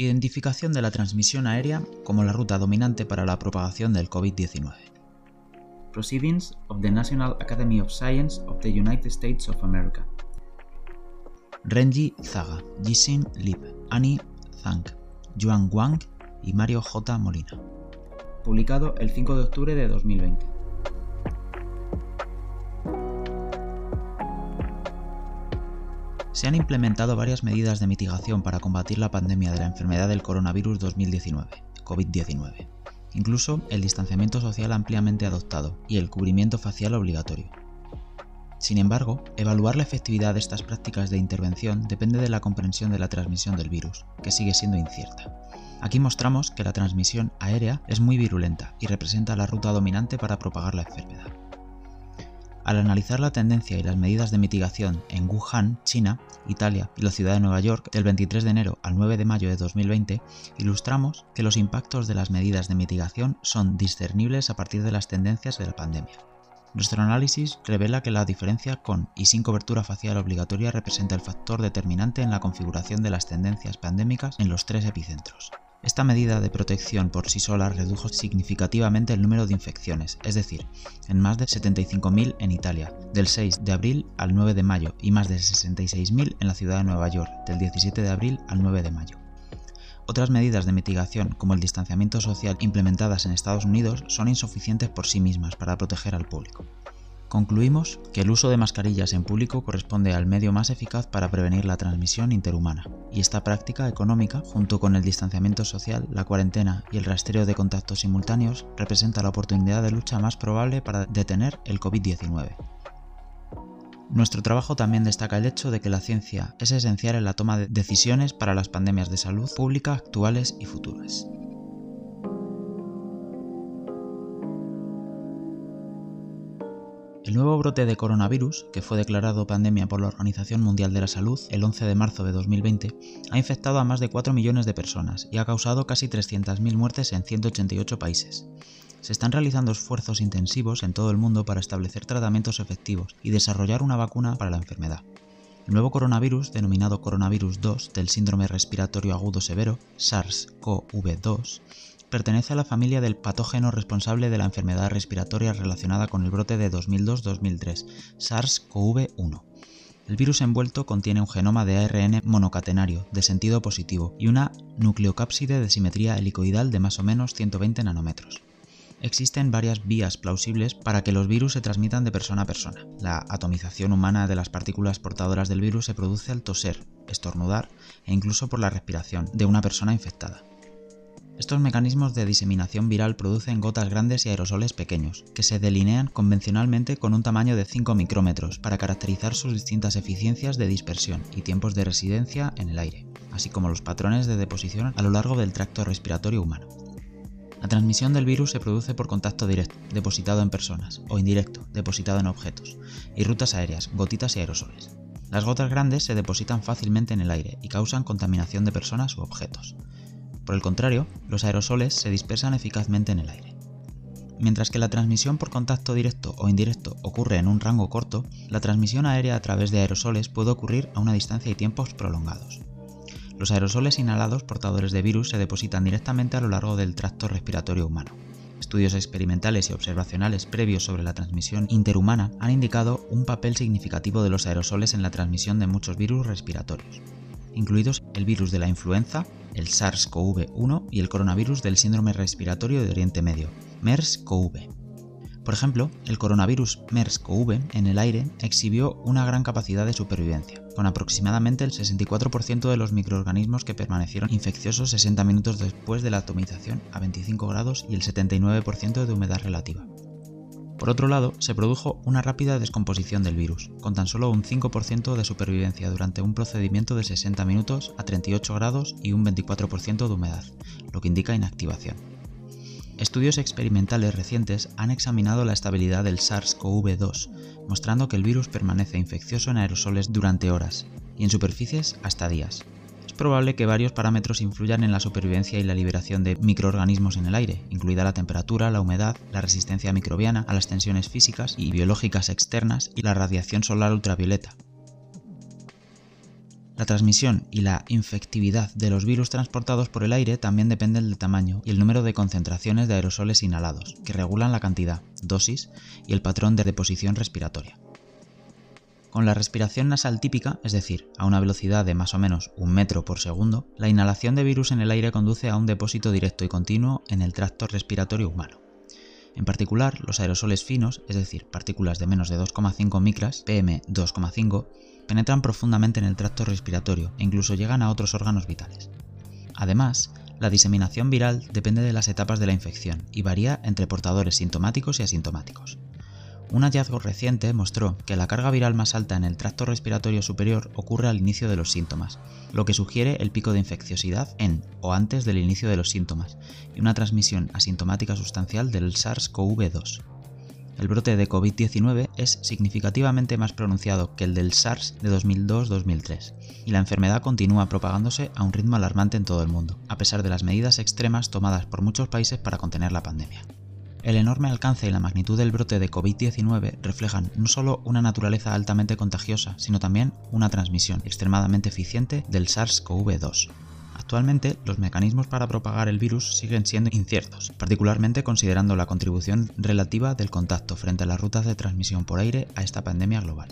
Identificación de la transmisión aérea como la ruta dominante para la propagación del COVID-19. Proceedings of the National Academy of Science of the United States of America. Renji Zaga, Jixin Lip, Annie Zhang, Yuan Wang y Mario J. Molina. Publicado el 5 de octubre de 2020. Se han implementado varias medidas de mitigación para combatir la pandemia de la enfermedad del coronavirus 2019, COVID-19. Incluso el distanciamiento social ampliamente adoptado y el cubrimiento facial obligatorio. Sin embargo, evaluar la efectividad de estas prácticas de intervención depende de la comprensión de la transmisión del virus, que sigue siendo incierta. Aquí mostramos que la transmisión aérea es muy virulenta y representa la ruta dominante para propagar la enfermedad. Al analizar la tendencia y las medidas de mitigación en Wuhan, China, Italia y la ciudad de Nueva York del 23 de enero al 9 de mayo de 2020, ilustramos que los impactos de las medidas de mitigación son discernibles a partir de las tendencias de la pandemia. Nuestro análisis revela que la diferencia con y sin cobertura facial obligatoria representa el factor determinante en la configuración de las tendencias pandémicas en los tres epicentros. Esta medida de protección por sí sola redujo significativamente el número de infecciones, es decir, en más de 75.000 en Italia, del 6 de abril al 9 de mayo, y más de 66.000 en la ciudad de Nueva York, del 17 de abril al 9 de mayo. Otras medidas de mitigación, como el distanciamiento social implementadas en Estados Unidos, son insuficientes por sí mismas para proteger al público. Concluimos que el uso de mascarillas en público corresponde al medio más eficaz para prevenir la transmisión interhumana, y esta práctica económica, junto con el distanciamiento social, la cuarentena y el rastreo de contactos simultáneos, representa la oportunidad de lucha más probable para detener el COVID-19. Nuestro trabajo también destaca el hecho de que la ciencia es esencial en la toma de decisiones para las pandemias de salud pública actuales y futuras. El nuevo brote de coronavirus, que fue declarado pandemia por la Organización Mundial de la Salud el 11 de marzo de 2020, ha infectado a más de 4 millones de personas y ha causado casi 300.000 muertes en 188 países. Se están realizando esfuerzos intensivos en todo el mundo para establecer tratamientos efectivos y desarrollar una vacuna para la enfermedad. El nuevo coronavirus, denominado coronavirus 2 del síndrome respiratorio agudo severo, SARS-CoV-2, pertenece a la familia del patógeno responsable de la enfermedad respiratoria relacionada con el brote de 2002-2003, SARS-CoV-1. El virus envuelto contiene un genoma de ARN monocatenario de sentido positivo y una nucleocápside de simetría helicoidal de más o menos 120 nanómetros. Existen varias vías plausibles para que los virus se transmitan de persona a persona. La atomización humana de las partículas portadoras del virus se produce al toser, estornudar e incluso por la respiración de una persona infectada. Estos mecanismos de diseminación viral producen gotas grandes y aerosoles pequeños, que se delinean convencionalmente con un tamaño de 5 micrómetros para caracterizar sus distintas eficiencias de dispersión y tiempos de residencia en el aire, así como los patrones de deposición a lo largo del tracto respiratorio humano. La transmisión del virus se produce por contacto directo, depositado en personas, o indirecto, depositado en objetos, y rutas aéreas, gotitas y aerosoles. Las gotas grandes se depositan fácilmente en el aire y causan contaminación de personas u objetos. Por el contrario, los aerosoles se dispersan eficazmente en el aire. Mientras que la transmisión por contacto directo o indirecto ocurre en un rango corto, la transmisión aérea a través de aerosoles puede ocurrir a una distancia y tiempos prolongados. Los aerosoles inhalados portadores de virus se depositan directamente a lo largo del tracto respiratorio humano. Estudios experimentales y observacionales previos sobre la transmisión interhumana han indicado un papel significativo de los aerosoles en la transmisión de muchos virus respiratorios, incluidos el virus de la influenza, el SARS-CoV-1 y el coronavirus del síndrome respiratorio de Oriente Medio, MERS-CoV. Por ejemplo, el coronavirus MERS-CoV en el aire exhibió una gran capacidad de supervivencia, con aproximadamente el 64% de los microorganismos que permanecieron infecciosos 60 minutos después de la atomización a 25 grados y el 79% de humedad relativa. Por otro lado, se produjo una rápida descomposición del virus, con tan solo un 5% de supervivencia durante un procedimiento de 60 minutos a 38 grados y un 24% de humedad, lo que indica inactivación. Estudios experimentales recientes han examinado la estabilidad del SARS-CoV-2, mostrando que el virus permanece infeccioso en aerosoles durante horas y en superficies hasta días, probable que varios parámetros influyan en la supervivencia y la liberación de microorganismos en el aire, incluida la temperatura, la humedad, la resistencia microbiana a las tensiones físicas y biológicas externas y la radiación solar ultravioleta. La transmisión y la infectividad de los virus transportados por el aire también dependen del tamaño y el número de concentraciones de aerosoles inhalados, que regulan la cantidad, dosis y el patrón de deposición respiratoria. Con la respiración nasal típica, es decir, a una velocidad de más o menos un metro por segundo, la inhalación de virus en el aire conduce a un depósito directo y continuo en el tracto respiratorio humano. En particular, los aerosoles finos, es decir, partículas de menos de 2,5 micras, PM2,5, penetran profundamente en el tracto respiratorio e incluso llegan a otros órganos vitales. Además, la diseminación viral depende de las etapas de la infección y varía entre portadores sintomáticos y asintomáticos. Un hallazgo reciente mostró que la carga viral más alta en el tracto respiratorio superior ocurre al inicio de los síntomas, lo que sugiere el pico de infecciosidad en o antes del inicio de los síntomas y una transmisión asintomática sustancial del SARS-CoV-2. El brote de COVID-19 es significativamente más pronunciado que el del SARS de 2002-2003, y la enfermedad continúa propagándose a un ritmo alarmante en todo el mundo, a pesar de las medidas extremas tomadas por muchos países para contener la pandemia. El enorme alcance y la magnitud del brote de COVID-19 reflejan no solo una naturaleza altamente contagiosa, sino también una transmisión extremadamente eficiente del SARS-CoV-2. Actualmente, los mecanismos para propagar el virus siguen siendo inciertos, particularmente considerando la contribución relativa del contacto frente a las rutas de transmisión por aire a esta pandemia global.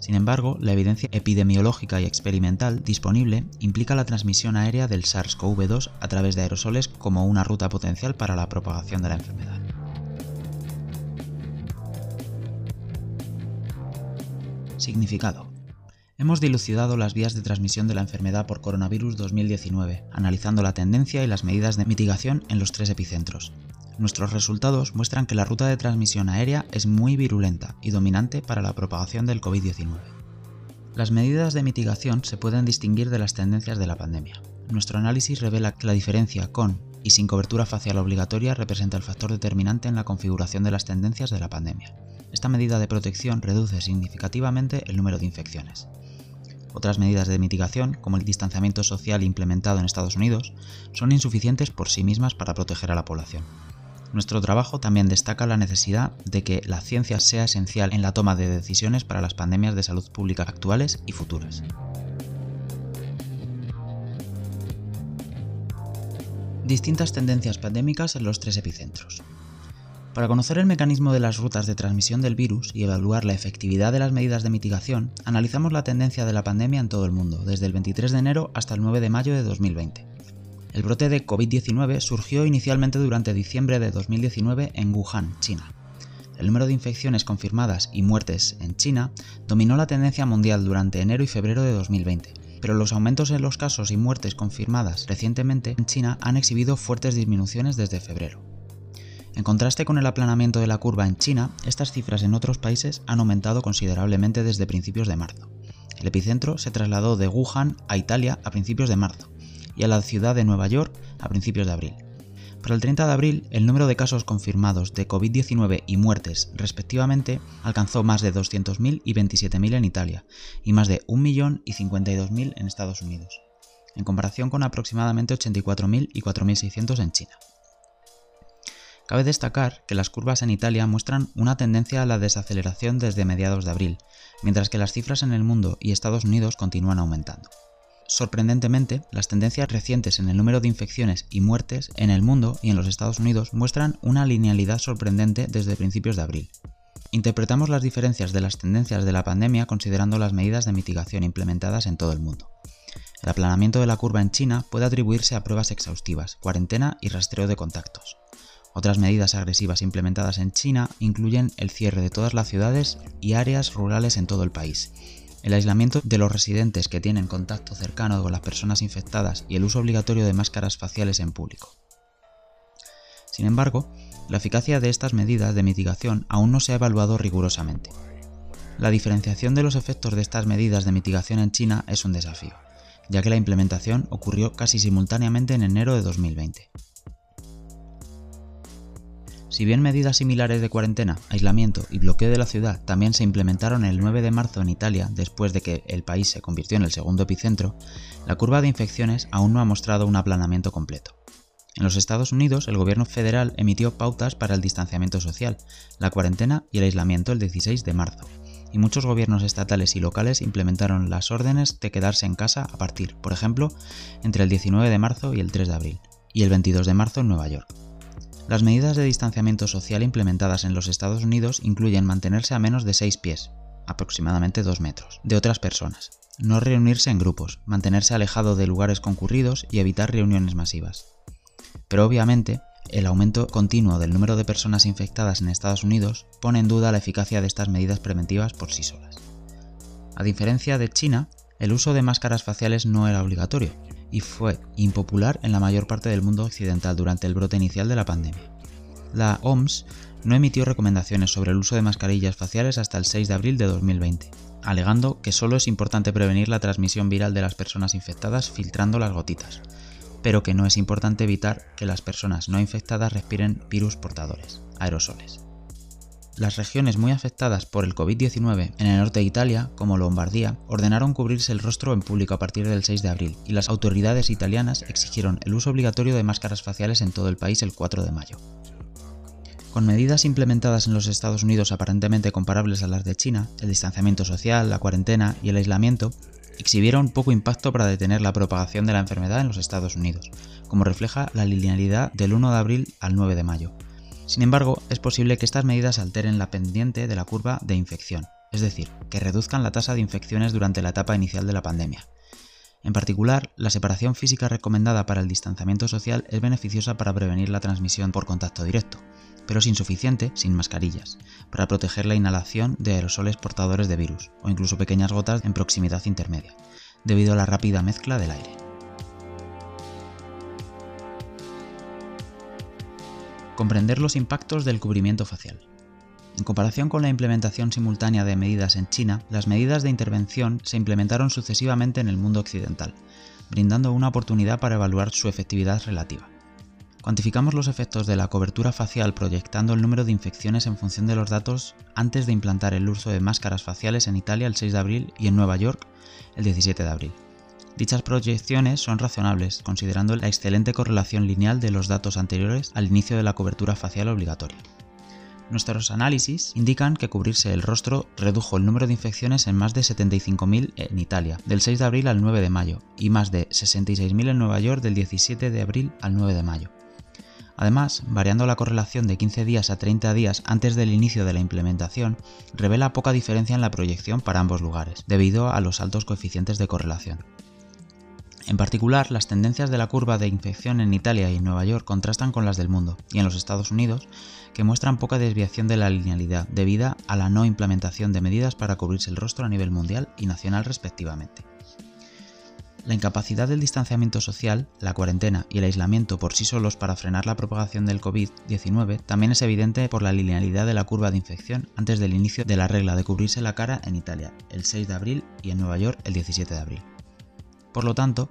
Sin embargo, la evidencia epidemiológica y experimental disponible implica la transmisión aérea del SARS-CoV-2 a través de aerosoles como una ruta potencial para la propagación de la enfermedad. Significado. Hemos dilucidado las vías de transmisión de la enfermedad por coronavirus 2019, analizando la tendencia y las medidas de mitigación en los tres epicentros, Nuestros resultados muestran que la ruta de transmisión aérea es muy virulenta y dominante para la propagación del COVID-19. Las medidas de mitigación se pueden distinguir de las tendencias de la pandemia. Nuestro análisis revela que la diferencia con y sin cobertura facial obligatoria representa el factor determinante en la configuración de las tendencias de la pandemia. Esta medida de protección reduce significativamente el número de infecciones. Otras medidas de mitigación, como el distanciamiento social implementado en Estados Unidos, son insuficientes por sí mismas para proteger a la población. Nuestro trabajo también destaca la necesidad de que la ciencia sea esencial en la toma de decisiones para las pandemias de salud pública actuales y futuras. Distintas tendencias pandémicas en los tres epicentros. Para conocer el mecanismo de las rutas de transmisión del virus y evaluar la efectividad de las medidas de mitigación, analizamos la tendencia de la pandemia en todo el mundo, desde el 23 de enero hasta el 9 de mayo de 2020. El brote de COVID-19 surgió inicialmente durante diciembre de 2019 en Wuhan, China. El número de infecciones confirmadas y muertes en China dominó la tendencia mundial durante enero y febrero de 2020, pero los aumentos en los casos y muertes confirmadas recientemente en China han exhibido fuertes disminuciones desde febrero. En contraste con el aplanamiento de la curva en China, estas cifras en otros países han aumentado considerablemente desde principios de marzo. El epicentro se trasladó de Wuhan a Italia a principios de marzo, y a la ciudad de Nueva York a principios de abril. Para el 30 de abril, el número de casos confirmados de COVID-19 y muertes, respectivamente, alcanzó más de 200.000 y 27.000 en Italia, y más de 1.000.000 y 52.000 en Estados Unidos, en comparación con aproximadamente 84.000 y 4.600 en China. Cabe destacar que las curvas en Italia muestran una tendencia a la desaceleración desde mediados de abril, mientras que las cifras en el mundo y Estados Unidos continúan aumentando. Sorprendentemente, las tendencias recientes en el número de infecciones y muertes en el mundo y en los Estados Unidos muestran una linealidad sorprendente desde principios de abril. Interpretamos las diferencias de las tendencias de la pandemia considerando las medidas de mitigación implementadas en todo el mundo. El aplanamiento de la curva en China puede atribuirse a pruebas exhaustivas, cuarentena y rastreo de contactos. Otras medidas agresivas implementadas en China incluyen el cierre de todas las ciudades y áreas rurales en todo el país, el aislamiento de los residentes que tienen contacto cercano con las personas infectadas y el uso obligatorio de máscaras faciales en público. Sin embargo, la eficacia de estas medidas de mitigación aún no se ha evaluado rigurosamente. La diferenciación de los efectos de estas medidas de mitigación en China es un desafío, ya que la implementación ocurrió casi simultáneamente en enero de 2020. Si bien medidas similares de cuarentena, aislamiento y bloqueo de la ciudad también se implementaron el 9 de marzo en Italia después de que el país se convirtió en el segundo epicentro, la curva de infecciones aún no ha mostrado un aplanamiento completo. En los Estados Unidos, el gobierno federal emitió pautas para el distanciamiento social, la cuarentena y el aislamiento el 16 de marzo, y muchos gobiernos estatales y locales implementaron las órdenes de quedarse en casa a partir, por ejemplo, entre el 19 de marzo y el 3 de abril, y el 22 de marzo en Nueva York. Las medidas de distanciamiento social implementadas en los Estados Unidos incluyen mantenerse a menos de 6 pies, aproximadamente 2 metros, de otras personas, no reunirse en grupos, mantenerse alejado de lugares concurridos y evitar reuniones masivas. Pero obviamente, el aumento continuo del número de personas infectadas en Estados Unidos pone en duda la eficacia de estas medidas preventivas por sí solas. A diferencia de China, el uso de máscaras faciales no era obligatorio y fue impopular en la mayor parte del mundo occidental durante el brote inicial de la pandemia. La OMS no emitió recomendaciones sobre el uso de mascarillas faciales hasta el 6 de abril de 2020, alegando que solo es importante prevenir la transmisión viral de las personas infectadas filtrando las gotitas, pero que no es importante evitar que las personas no infectadas respiren virus portadores, aerosoles. Las regiones muy afectadas por el COVID-19 en el norte de Italia, como Lombardía, ordenaron cubrirse el rostro en público a partir del 6 de abril, y las autoridades italianas exigieron el uso obligatorio de máscaras faciales en todo el país el 4 de mayo. Con medidas implementadas en los Estados Unidos aparentemente comparables a las de China, el distanciamiento social, la cuarentena y el aislamiento exhibieron poco impacto para detener la propagación de la enfermedad en los Estados Unidos, como refleja la linealidad del 1 de abril al 9 de mayo. Sin embargo, es posible que estas medidas alteren la pendiente de la curva de infección, es decir, que reduzcan la tasa de infecciones durante la etapa inicial de la pandemia. En particular, la separación física recomendada para el distanciamiento social es beneficiosa para prevenir la transmisión por contacto directo, pero es insuficiente sin mascarillas, para proteger la inhalación de aerosoles portadores de virus, o incluso pequeñas gotas en proximidad intermedia, debido a la rápida mezcla del aire. Comprender los impactos del cubrimiento facial. En comparación con la implementación simultánea de medidas en China, las medidas de intervención se implementaron sucesivamente en el mundo occidental, brindando una oportunidad para evaluar su efectividad relativa. Cuantificamos los efectos de la cobertura facial proyectando el número de infecciones en función de los datos antes de implantar el uso de máscaras faciales en Italia el 6 de abril y en Nueva York el 17 de abril. Dichas proyecciones son razonables, considerando la excelente correlación lineal de los datos anteriores al inicio de la cobertura facial obligatoria. Nuestros análisis indican que cubrirse el rostro redujo el número de infecciones en más de 75.000 en Italia, del 6 de abril al 9 de mayo, y más de 66.000 en Nueva York del 17 de abril al 9 de mayo. Además, variando la correlación de 15 días a 30 días antes del inicio de la implementación, revela poca diferencia en la proyección para ambos lugares, debido a los altos coeficientes de correlación. En particular, las tendencias de la curva de infección en Italia y Nueva York contrastan con las del mundo, y en los Estados Unidos, que muestran poca desviación de la linealidad debido a la no implementación de medidas para cubrirse el rostro a nivel mundial y nacional respectivamente. La incapacidad del distanciamiento social, la cuarentena y el aislamiento por sí solos para frenar la propagación del COVID-19 también es evidente por la linealidad de la curva de infección antes del inicio de la regla de cubrirse la cara en Italia, el 6 de abril, y en Nueva York, el 17 de abril. Por lo tanto,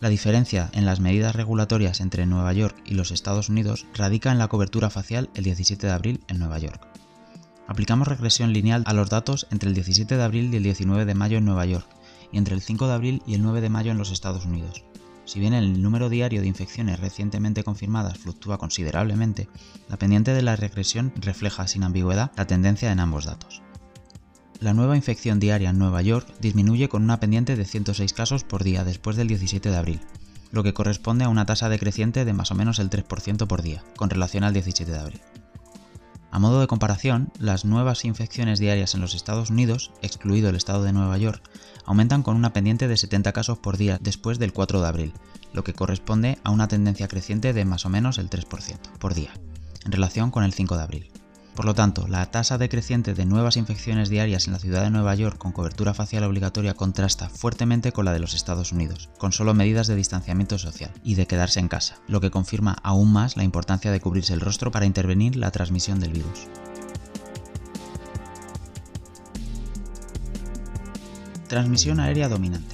la diferencia en las medidas regulatorias entre Nueva York y los Estados Unidos radica en la cobertura facial el 17 de abril en Nueva York. Aplicamos regresión lineal a los datos entre el 17 de abril y el 19 de mayo en Nueva York, y entre el 5 de abril y el 9 de mayo en los Estados Unidos. Si bien el número diario de infecciones recientemente confirmadas fluctúa considerablemente, la pendiente de la regresión refleja sin ambigüedad la tendencia en ambos datos. La nueva infección diaria en Nueva York disminuye con una pendiente de 106 casos por día después del 17 de abril, lo que corresponde a una tasa decreciente de más o menos el 3% por día, con relación al 17 de abril. A modo de comparación, las nuevas infecciones diarias en los Estados Unidos, excluido el estado de Nueva York, aumentan con una pendiente de 70 casos por día después del 4 de abril, lo que corresponde a una tendencia creciente de más o menos el 3% por día, en relación con el 5 de abril. Por lo tanto, la tasa decreciente de nuevas infecciones diarias en la ciudad de Nueva York con cobertura facial obligatoria contrasta fuertemente con la de los Estados Unidos, con solo medidas de distanciamiento social y de quedarse en casa, lo que confirma aún más la importancia de cubrirse el rostro para intervenir la transmisión del virus. Transmisión aérea dominante.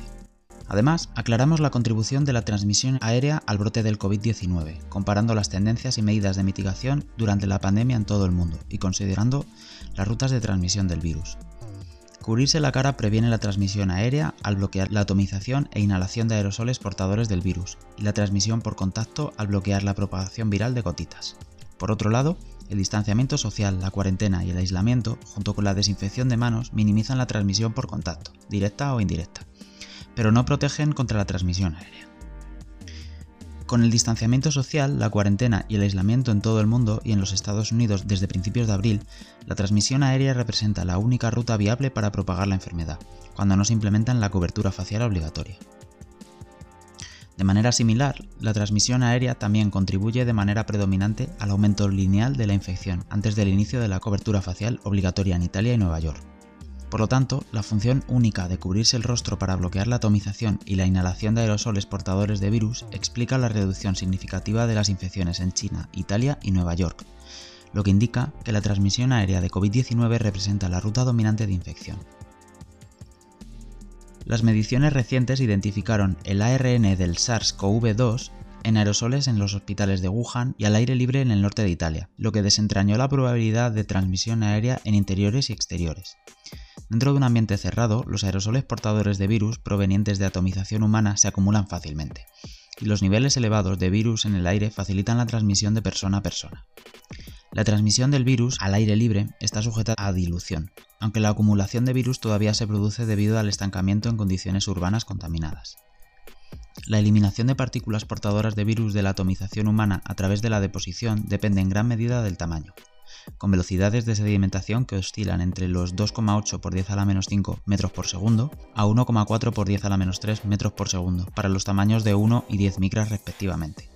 Además, aclaramos la contribución de la transmisión aérea al brote del COVID-19, comparando las tendencias y medidas de mitigación durante la pandemia en todo el mundo y considerando las rutas de transmisión del virus. Cubrirse la cara previene la transmisión aérea al bloquear la atomización e inhalación de aerosoles portadores del virus y la transmisión por contacto al bloquear la propagación viral de gotitas. Por otro lado, El distanciamiento social, la cuarentena y el aislamiento, junto con la desinfección de manos, minimizan la transmisión por contacto, directa o indirecta, pero no protegen contra la transmisión aérea. Con el distanciamiento social, la cuarentena y el aislamiento en todo el mundo y en los Estados Unidos desde principios de abril, la transmisión aérea representa la única ruta viable para propagar la enfermedad, cuando no se implementa la cobertura facial obligatoria. De manera similar, la transmisión aérea también contribuye de manera predominante al aumento lineal de la infección antes del inicio de la cobertura facial obligatoria en Italia y Nueva York. Por lo tanto, la función única de cubrirse el rostro para bloquear la atomización y la inhalación de aerosoles portadores de virus explica la reducción significativa de las infecciones en China, Italia y Nueva York, lo que indica que la transmisión aérea de COVID-19 representa la ruta dominante de infección. Las mediciones recientes identificaron el ARN del SARS-CoV-2 en aerosoles en los hospitales de Wuhan y al aire libre en el norte de Italia, lo que desentrañó la probabilidad de transmisión aérea en interiores y exteriores. Dentro de un ambiente cerrado, los aerosoles portadores de virus provenientes de atomización humana se acumulan fácilmente, y los niveles elevados de virus en el aire facilitan la transmisión de persona a persona. La transmisión del virus al aire libre está sujeta a dilución, aunque la acumulación de virus todavía se produce debido al estancamiento en condiciones urbanas contaminadas. La eliminación de partículas portadoras de virus de la atomización humana a través de la deposición depende en gran medida del tamaño con velocidades de sedimentación que oscilan entre los 2,8 por 10 a la menos 5 metros por segundo a 1,4 por 10 a la menos 3 metros por segundo para los tamaños de 1 y 10 micras respectivamente.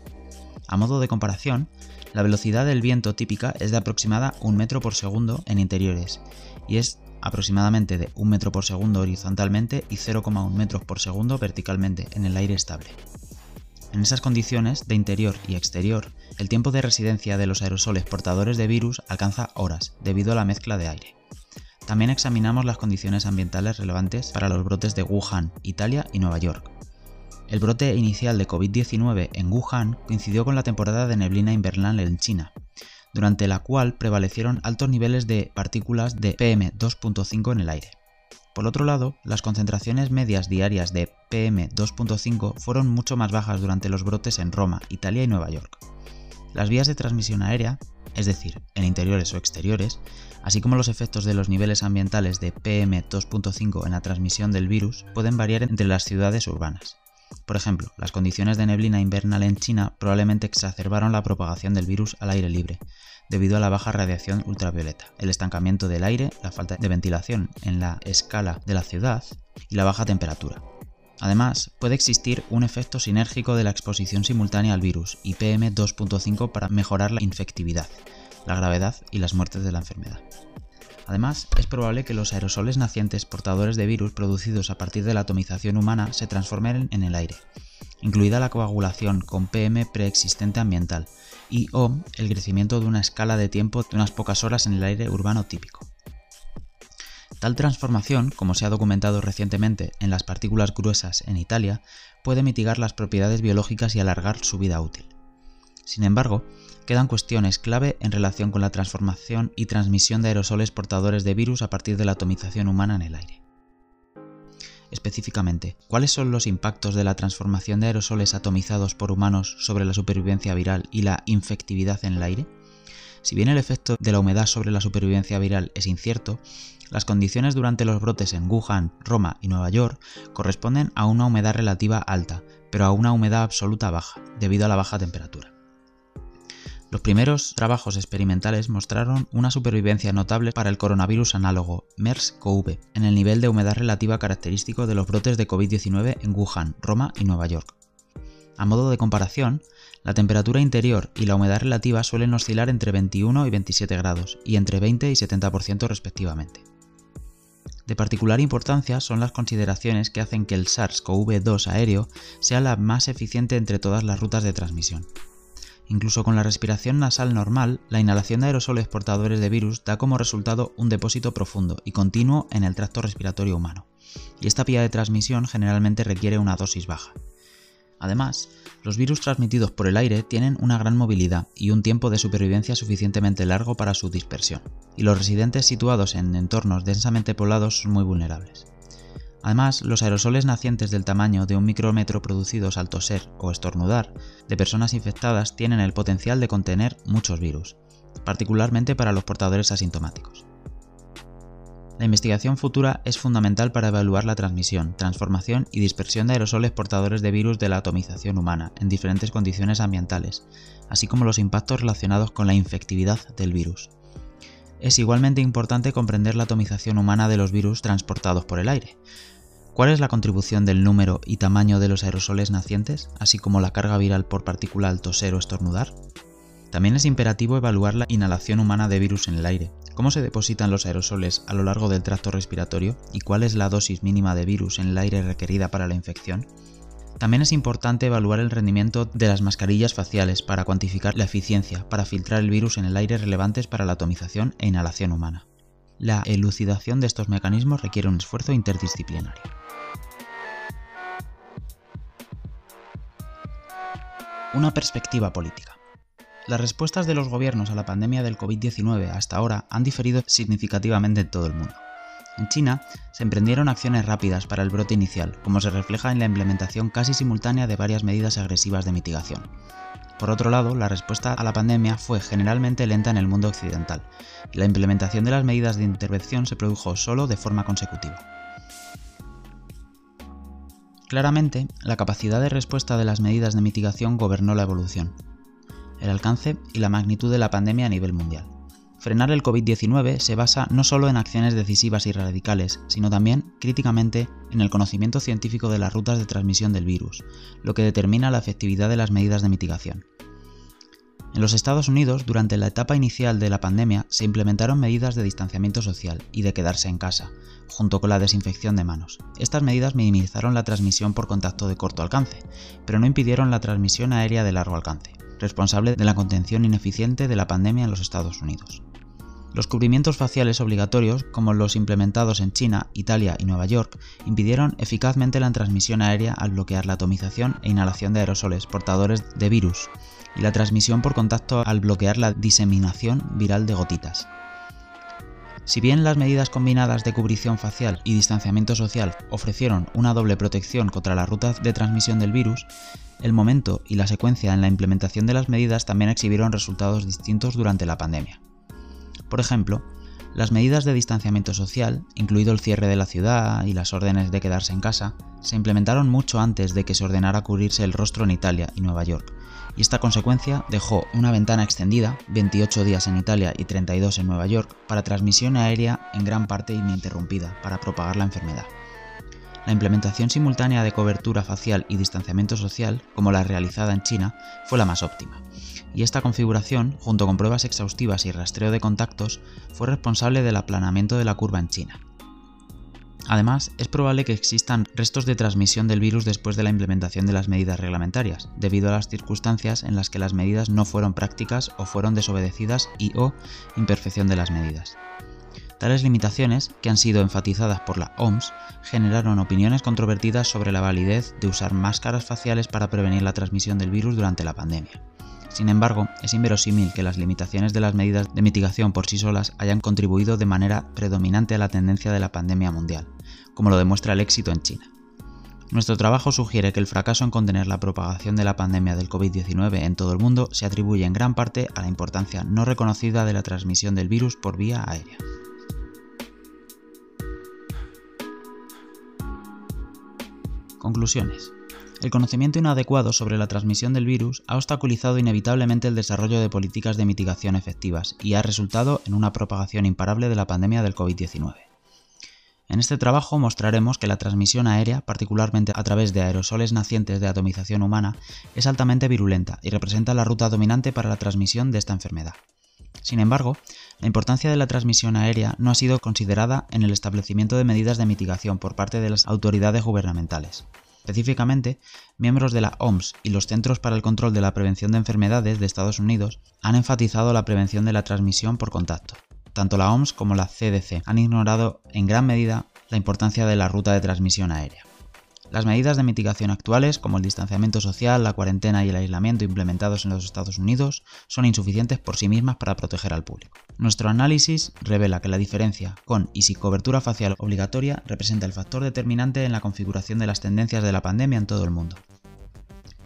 A modo de comparación, la velocidad del viento típica es de aproximada 1 metro por segundo en interiores y es aproximadamente de 1 metro por segundo horizontalmente y 0,1 metros por segundo verticalmente en el aire estable. En esas condiciones, de interior y exterior, el tiempo de residencia de los aerosoles portadores de virus alcanza horas, debido a la mezcla de aire. También examinamos las condiciones ambientales relevantes para los brotes de Wuhan, Italia y Nueva York. El brote inicial de COVID-19 en Wuhan coincidió con la temporada de neblina invernal en China, durante la cual prevalecieron altos niveles de partículas de PM2.5 en el aire. Por otro lado, las concentraciones medias diarias de PM2.5 fueron mucho más bajas durante los brotes en Roma, Italia y Nueva York. Las vías de transmisión aérea, es decir, en interiores o exteriores, así como los efectos de los niveles ambientales de PM2.5 en la transmisión del virus, pueden variar entre las ciudades urbanas. Por ejemplo, las condiciones de neblina invernal en China probablemente exacerbaron la propagación del virus al aire libre, debido a la baja radiación ultravioleta, el estancamiento del aire, la falta de ventilación en la escala de la ciudad y la baja temperatura. Además, puede existir un efecto sinérgico de la exposición simultánea al virus y PM2.5 para mejorar la infectividad, la gravedad y las muertes de la enfermedad. Además, es probable que los aerosoles nacientes portadores de virus producidos a partir de la atomización humana se transformen en el aire, incluida la coagulación con PM preexistente ambiental, y o el crecimiento de una escala de tiempo de unas pocas horas en el aire urbano típico. Tal transformación, como se ha documentado recientemente en las partículas gruesas en Italia, puede mitigar las propiedades biológicas y alargar su vida útil. Sin embargo, quedan cuestiones clave en relación con la transformación y transmisión de aerosoles portadores de virus a partir de la atomización humana en el aire. Específicamente, ¿cuáles son los impactos de la transformación de aerosoles atomizados por humanos sobre la supervivencia viral y la infectividad en el aire? Si bien el efecto de la humedad sobre la supervivencia viral es incierto, las condiciones durante los brotes en Wuhan, Roma y Nueva York corresponden a una humedad relativa alta, pero a una humedad absoluta baja, debido a la baja temperatura. Los primeros trabajos experimentales mostraron una supervivencia notable para el coronavirus análogo MERS-CoV en el nivel de humedad relativa característico de los brotes de COVID-19 en Wuhan, Roma y Nueva York. A modo de comparación, la temperatura interior y la humedad relativa suelen oscilar entre 21 y 27 grados y entre 20 y 70% respectivamente. De particular importancia son las consideraciones que hacen que el SARS-CoV-2 aéreo sea la más eficiente entre todas las rutas de transmisión. Incluso con la respiración nasal normal, la inhalación de aerosoles portadores de virus da como resultado un depósito profundo y continuo en el tracto respiratorio humano, y esta vía de transmisión generalmente requiere una dosis baja. Además, los virus transmitidos por el aire tienen una gran movilidad y un tiempo de supervivencia suficientemente largo para su dispersión, y los residentes situados en entornos densamente poblados son muy vulnerables. Además, los aerosoles nacientes del tamaño de un micrómetro producidos al toser o estornudar de personas infectadas tienen el potencial de contener muchos virus, particularmente para los portadores asintomáticos. La investigación futura es fundamental para evaluar la transmisión, transformación y dispersión de aerosoles portadores de virus de la atomización humana en diferentes condiciones ambientales, así como los impactos relacionados con la infectividad del virus. Es igualmente importante comprender la atomización humana de los virus transportados por el aire. ¿Cuál es la contribución del número y tamaño de los aerosoles nacientes, así como la carga viral por partícula al toser o estornudar? También es imperativo evaluar la inhalación humana de virus en el aire, cómo se depositan los aerosoles a lo largo del tracto respiratorio y cuál es la dosis mínima de virus en el aire requerida para la infección. También es importante evaluar el rendimiento de las mascarillas faciales para cuantificar la eficiencia para filtrar el virus en el aire relevantes para la atomización e inhalación humana. La elucidación de estos mecanismos requiere un esfuerzo interdisciplinario. Una perspectiva política. Las respuestas de los gobiernos a la pandemia del COVID-19 hasta ahora han diferido significativamente en todo el mundo. En China se emprendieron acciones rápidas para el brote inicial, como se refleja en la implementación casi simultánea de varias medidas agresivas de mitigación. Por otro lado, la respuesta a la pandemia fue generalmente lenta en el mundo occidental, y la implementación de las medidas de intervención se produjo solo de forma consecutiva. Claramente, la capacidad de respuesta de las medidas de mitigación gobernó la evolución, el alcance y la magnitud de la pandemia a nivel mundial. Frenar el COVID-19 se basa no solo en acciones decisivas y radicales, sino también, críticamente, en el conocimiento científico de las rutas de transmisión del virus, lo que determina la efectividad de las medidas de mitigación. En los Estados Unidos, durante la etapa inicial de la pandemia, se implementaron medidas de distanciamiento social y de quedarse en casa, junto con la desinfección de manos. Estas medidas minimizaron la transmisión por contacto de corto alcance, pero no impidieron la transmisión aérea de largo alcance responsable de la contención ineficiente de la pandemia en los Estados Unidos. Los cubrimientos faciales obligatorios, como los implementados en China, Italia y Nueva York, impidieron eficazmente la transmisión aérea al bloquear la atomización e inhalación de aerosoles portadores de virus y la transmisión por contacto al bloquear la diseminación viral de gotitas. Si bien las medidas combinadas de cubrición facial y distanciamiento social ofrecieron una doble protección contra las rutas de transmisión del virus, el momento y la secuencia en la implementación de las medidas también exhibieron resultados distintos durante la pandemia. Por ejemplo, las medidas de distanciamiento social, incluido el cierre de la ciudad y las órdenes de quedarse en casa, se implementaron mucho antes de que se ordenara cubrirse el rostro en Italia y Nueva York, y esta consecuencia dejó una ventana extendida, 28 días en Italia y 32 en Nueva York, para transmisión aérea en gran parte ininterrumpida para propagar la enfermedad. La implementación simultánea de cobertura facial y distanciamiento social, como la realizada en China, fue la más óptima. Y esta configuración, junto con pruebas exhaustivas y rastreo de contactos, fue responsable del aplanamiento de la curva en China. Además, es probable que existan restos de transmisión del virus después de la implementación de las medidas reglamentarias, debido a las circunstancias en las que las medidas no fueron prácticas o fueron desobedecidas y o imperfección de las medidas. Tales limitaciones, que han sido enfatizadas por la OMS, generaron opiniones controvertidas sobre la validez de usar máscaras faciales para prevenir la transmisión del virus durante la pandemia. Sin embargo, es inverosímil que las limitaciones de las medidas de mitigación por sí solas hayan contribuido de manera predominante a la tendencia de la pandemia mundial, como lo demuestra el éxito en China. Nuestro trabajo sugiere que el fracaso en contener la propagación de la pandemia del COVID-19 en todo el mundo se atribuye en gran parte a la importancia no reconocida de la transmisión del virus por vía aérea. Conclusiones. El conocimiento inadecuado sobre la transmisión del virus ha obstaculizado inevitablemente el desarrollo de políticas de mitigación efectivas y ha resultado en una propagación imparable de la pandemia del COVID-19. En este trabajo mostraremos que la transmisión aérea, particularmente a través de aerosoles nacientes de atomización humana, es altamente virulenta y representa la ruta dominante para la transmisión de esta enfermedad. Sin embargo, la importancia de la transmisión aérea no ha sido considerada en el establecimiento de medidas de mitigación por parte de las autoridades gubernamentales. Específicamente, miembros de la OMS y los Centros para el Control de la Prevención de Enfermedades de Estados Unidos han enfatizado la prevención de la transmisión por contacto. Tanto la OMS como la CDC han ignorado en gran medida la importancia de la ruta de transmisión aérea. Las medidas de mitigación actuales, como el distanciamiento social, la cuarentena y el aislamiento implementados en los Estados Unidos, son insuficientes por sí mismas para proteger al público. Nuestro análisis revela que la diferencia con y sin cobertura facial obligatoria representa el factor determinante en la configuración de las tendencias de la pandemia en todo el mundo.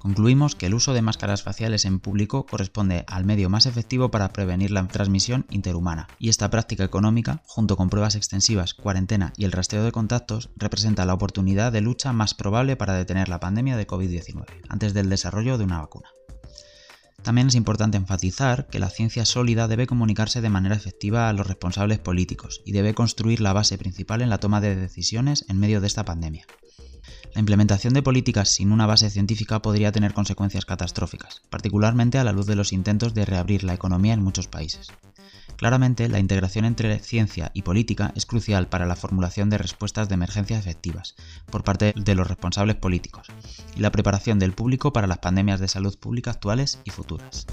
Concluimos que el uso de máscaras faciales en público corresponde al medio más efectivo para prevenir la transmisión interhumana, y esta práctica económica, junto con pruebas extensivas, cuarentena y el rastreo de contactos, representa la oportunidad de lucha más probable para detener la pandemia de COVID-19, antes del desarrollo de una vacuna. También es importante enfatizar que la ciencia sólida debe comunicarse de manera efectiva a los responsables políticos y debe construir la base principal en la toma de decisiones en medio de esta pandemia. La implementación de políticas sin una base científica podría tener consecuencias catastróficas, particularmente a la luz de los intentos de reabrir la economía en muchos países. Claramente, la integración entre ciencia y política es crucial para la formulación de respuestas de emergencia efectivas por parte de los responsables políticos y la preparación del público para las pandemias de salud pública actuales y futuras.